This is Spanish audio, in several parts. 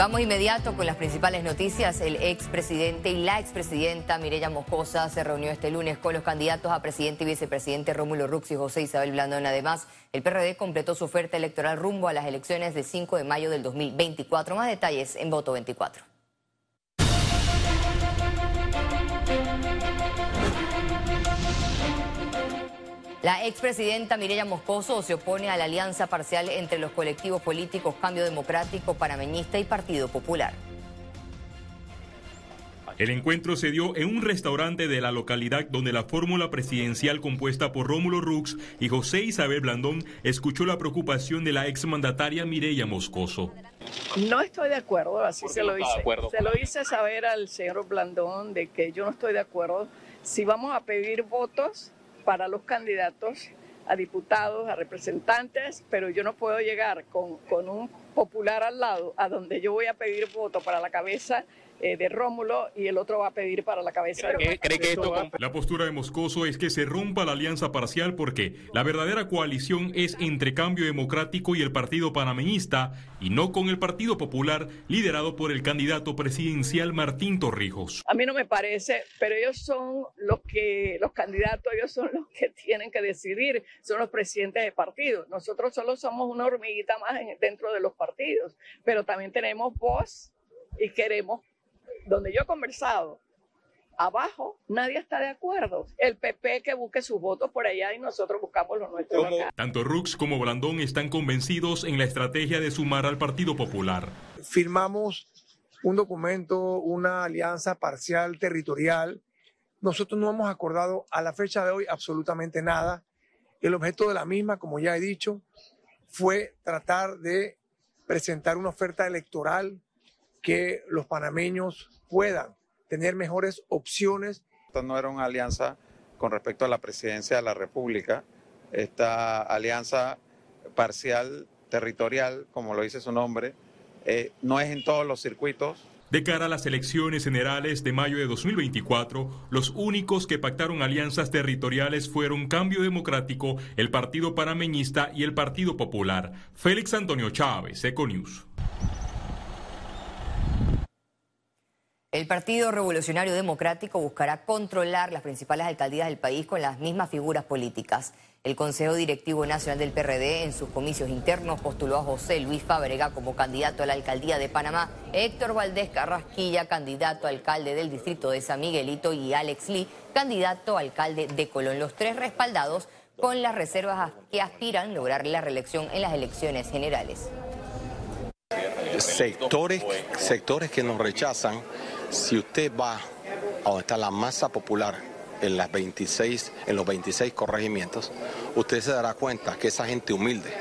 Vamos inmediato con las principales noticias. El expresidente y la expresidenta Mireya Moscosa se reunió este lunes con los candidatos a presidente y vicepresidente Rómulo Rux y José Isabel Blandón. Además, el PRD completó su oferta electoral rumbo a las elecciones del 5 de mayo del 2024. Más detalles en Voto 24. La expresidenta Mireya Moscoso se opone a la alianza parcial entre los colectivos políticos Cambio Democrático, Panameñista y Partido Popular. El encuentro se dio en un restaurante de la localidad donde la fórmula presidencial compuesta por Rómulo Rux y José Isabel Blandón escuchó la preocupación de la exmandataria Mireya Moscoso. No estoy de acuerdo, así se lo hice. Se lo hice saber al señor Blandón de que yo no estoy de acuerdo. Si vamos a pedir votos, para los candidatos a diputados, a representantes, pero yo no puedo llegar con, con un popular al lado a donde yo voy a pedir voto para la cabeza eh, de Rómulo y el otro va a pedir para la cabeza de La postura de Moscoso es que se rompa la alianza parcial porque la verdadera coalición es entre Cambio Democrático y el Partido Panameñista y no con el Partido Popular liderado por el candidato presidencial Martín Torrijos. A mí no me parece, pero ellos son los que los candidatos, ellos son los que tienen que decidir, son los presidentes de partidos. Nosotros solo somos una hormiguita más dentro de los partidos, pero también tenemos voz y queremos donde yo he conversado, abajo nadie está de acuerdo. El PP que busque sus votos por allá y nosotros buscamos los nuestros acá. Tanto Rux como Blandón están convencidos en la estrategia de sumar al Partido Popular. Firmamos un documento, una alianza parcial territorial. Nosotros no hemos acordado a la fecha de hoy absolutamente nada. El objeto de la misma, como ya he dicho, fue tratar de presentar una oferta electoral que los panameños puedan tener mejores opciones. Esta no era una alianza con respecto a la presidencia de la República. Esta alianza parcial territorial, como lo dice su nombre, eh, no es en todos los circuitos. De cara a las elecciones generales de mayo de 2024, los únicos que pactaron alianzas territoriales fueron Cambio Democrático, el Partido Panameñista y el Partido Popular. Félix Antonio Chávez, Econews. El Partido Revolucionario Democrático buscará controlar las principales alcaldías del país con las mismas figuras políticas. El Consejo Directivo Nacional del PRD en sus comicios internos postuló a José Luis Fábrega como candidato a la alcaldía de Panamá, Héctor Valdés Carrasquilla, candidato a alcalde del distrito de San Miguelito y Alex Lee, candidato a alcalde de Colón. Los tres respaldados con las reservas que aspiran lograr la reelección en las elecciones generales. Sectores, sectores que nos rechazan si usted va a donde está la masa popular en, las 26, en los 26 corregimientos, usted se dará cuenta que esa gente humilde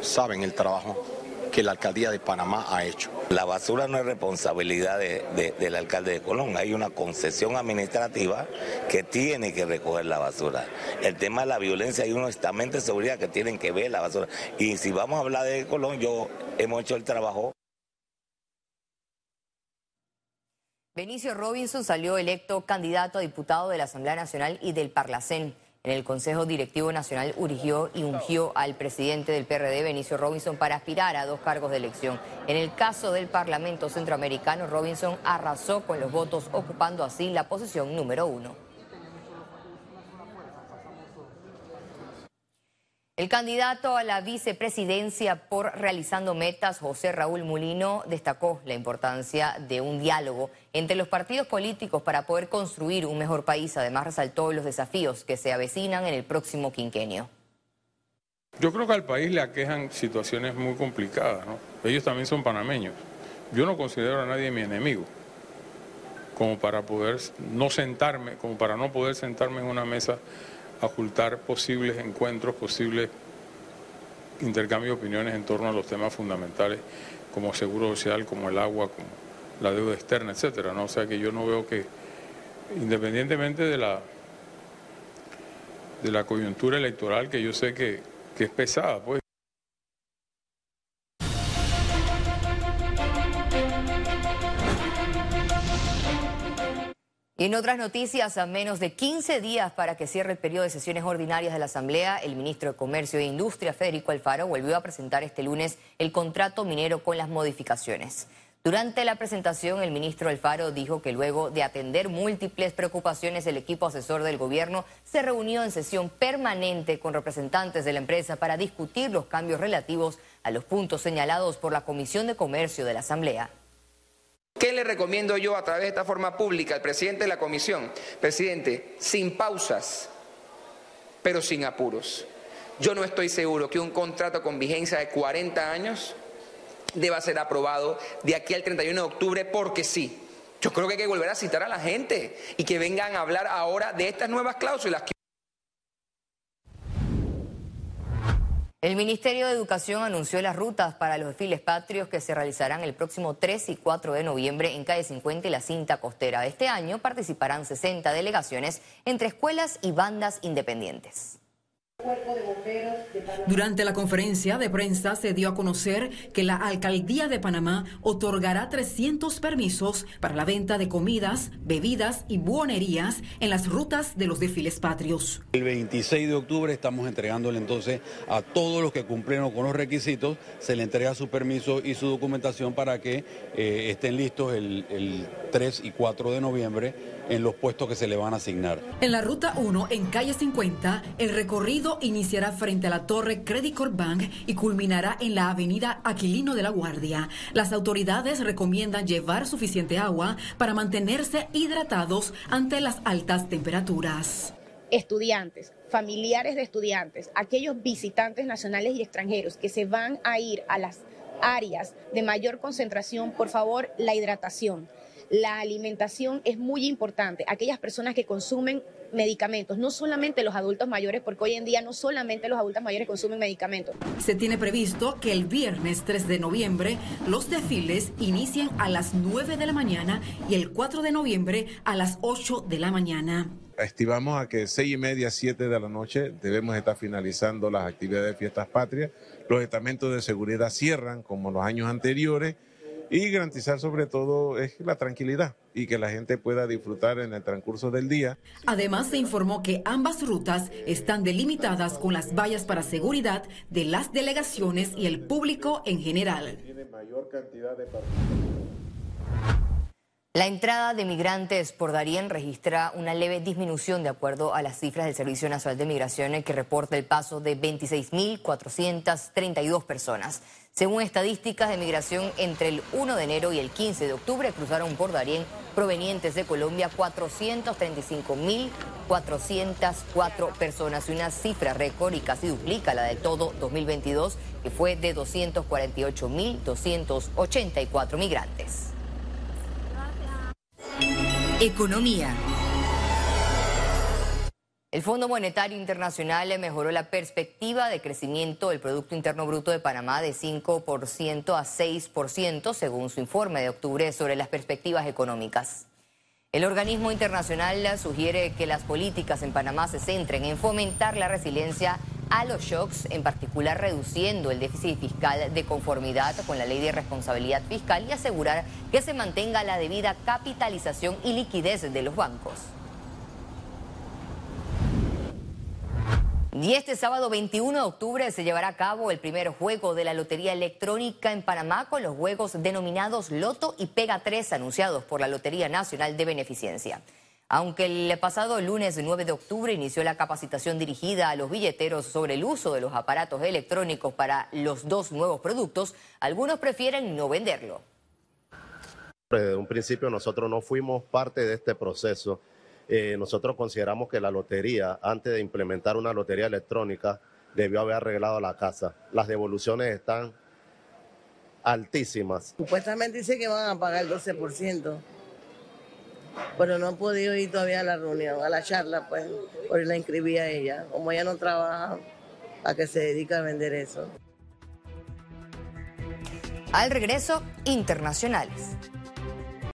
saben el trabajo que la alcaldía de Panamá ha hecho. La basura no es responsabilidad del alcalde de Colón, hay una concesión administrativa que tiene que recoger la basura. El tema de la violencia hay unos estamentos de seguridad que tienen que ver la basura. Y si vamos a hablar de Colón, yo hemos hecho el trabajo. Benicio Robinson salió electo candidato a diputado de la Asamblea Nacional y del Parlacén. En el Consejo Directivo Nacional urgió y ungió al presidente del PRD, Benicio Robinson, para aspirar a dos cargos de elección. En el caso del Parlamento Centroamericano, Robinson arrasó con los votos, ocupando así la posición número uno. El candidato a la vicepresidencia por Realizando Metas, José Raúl Mulino, destacó la importancia de un diálogo entre los partidos políticos para poder construir un mejor país. Además, resaltó los desafíos que se avecinan en el próximo quinquenio. Yo creo que al país le aquejan situaciones muy complicadas. ¿no? Ellos también son panameños. Yo no considero a nadie mi enemigo, como para poder no sentarme, como para no poder sentarme en una mesa ocultar posibles encuentros, posibles intercambios de opiniones en torno a los temas fundamentales como seguro social, como el agua, como la deuda externa, etcétera, ¿no? O sea que yo no veo que, independientemente de la de la coyuntura electoral, que yo sé que, que es pesada, pues. Y en otras noticias, a menos de 15 días para que cierre el periodo de sesiones ordinarias de la Asamblea, el ministro de Comercio e Industria, Federico Alfaro, volvió a presentar este lunes el contrato minero con las modificaciones. Durante la presentación, el ministro Alfaro dijo que luego de atender múltiples preocupaciones, el equipo asesor del gobierno se reunió en sesión permanente con representantes de la empresa para discutir los cambios relativos a los puntos señalados por la Comisión de Comercio de la Asamblea. ¿Qué le recomiendo yo a través de esta forma pública al presidente de la comisión? Presidente, sin pausas, pero sin apuros. Yo no estoy seguro que un contrato con vigencia de 40 años deba ser aprobado de aquí al 31 de octubre porque sí. Yo creo que hay que volver a citar a la gente y que vengan a hablar ahora de estas nuevas cláusulas. El Ministerio de Educación anunció las rutas para los desfiles patrios que se realizarán el próximo 3 y 4 de noviembre en calle 50 y la cinta costera. Este año participarán 60 delegaciones entre escuelas y bandas independientes. Durante la conferencia de prensa se dio a conocer que la Alcaldía de Panamá otorgará 300 permisos para la venta de comidas, bebidas y buonerías en las rutas de los desfiles patrios. El 26 de octubre estamos entregándole entonces a todos los que cumplieron con los requisitos, se le entrega su permiso y su documentación para que eh, estén listos el, el 3 y 4 de noviembre en los puestos que se le van a asignar. En la ruta 1, en calle 50, el recorrido iniciará frente a la torre Credit Corp Bank y culminará en la avenida Aquilino de la Guardia. Las autoridades recomiendan llevar suficiente agua para mantenerse hidratados ante las altas temperaturas. Estudiantes, familiares de estudiantes, aquellos visitantes nacionales y extranjeros que se van a ir a las áreas de mayor concentración, por favor, la hidratación la alimentación es muy importante. Aquellas personas que consumen medicamentos, no solamente los adultos mayores, porque hoy en día no solamente los adultos mayores consumen medicamentos. Se tiene previsto que el viernes 3 de noviembre los desfiles inicien a las 9 de la mañana y el 4 de noviembre a las 8 de la mañana. Estimamos a que seis y media, 7 de la noche debemos estar finalizando las actividades de fiestas patrias. Los estamentos de seguridad cierran como los años anteriores y garantizar sobre todo es la tranquilidad y que la gente pueda disfrutar en el transcurso del día. Además se informó que ambas rutas están delimitadas con las vallas para seguridad de las delegaciones y el público en general. La entrada de migrantes por Darien registra una leve disminución de acuerdo a las cifras del Servicio Nacional de Migración que reporta el paso de 26.432 personas. Según estadísticas de migración, entre el 1 de enero y el 15 de octubre cruzaron por Darién provenientes de Colombia 435.404 personas, una cifra récord y casi duplica la de todo 2022, que fue de 248.284 migrantes. Economía. El Fondo Monetario Internacional mejoró la perspectiva de crecimiento del Producto Interno Bruto de Panamá de 5% a 6%, según su informe de octubre sobre las perspectivas económicas. El organismo internacional sugiere que las políticas en Panamá se centren en fomentar la resiliencia a los shocks, en particular reduciendo el déficit fiscal de conformidad con la ley de responsabilidad fiscal y asegurar que se mantenga la debida capitalización y liquidez de los bancos. Y este sábado 21 de octubre se llevará a cabo el primer juego de la Lotería Electrónica en Panamá con los juegos denominados Loto y Pega 3 anunciados por la Lotería Nacional de Beneficencia. Aunque el pasado lunes 9 de octubre inició la capacitación dirigida a los billeteros sobre el uso de los aparatos electrónicos para los dos nuevos productos, algunos prefieren no venderlo. Desde un principio nosotros no fuimos parte de este proceso eh, nosotros consideramos que la lotería, antes de implementar una lotería electrónica, debió haber arreglado la casa. Las devoluciones están altísimas. Supuestamente dice que van a pagar el 12%, pero no he podido ir todavía a la reunión, a la charla, pues, porque la inscribí a ella. Como ella no trabaja, a que se dedica a vender eso. Al regreso, internacionales.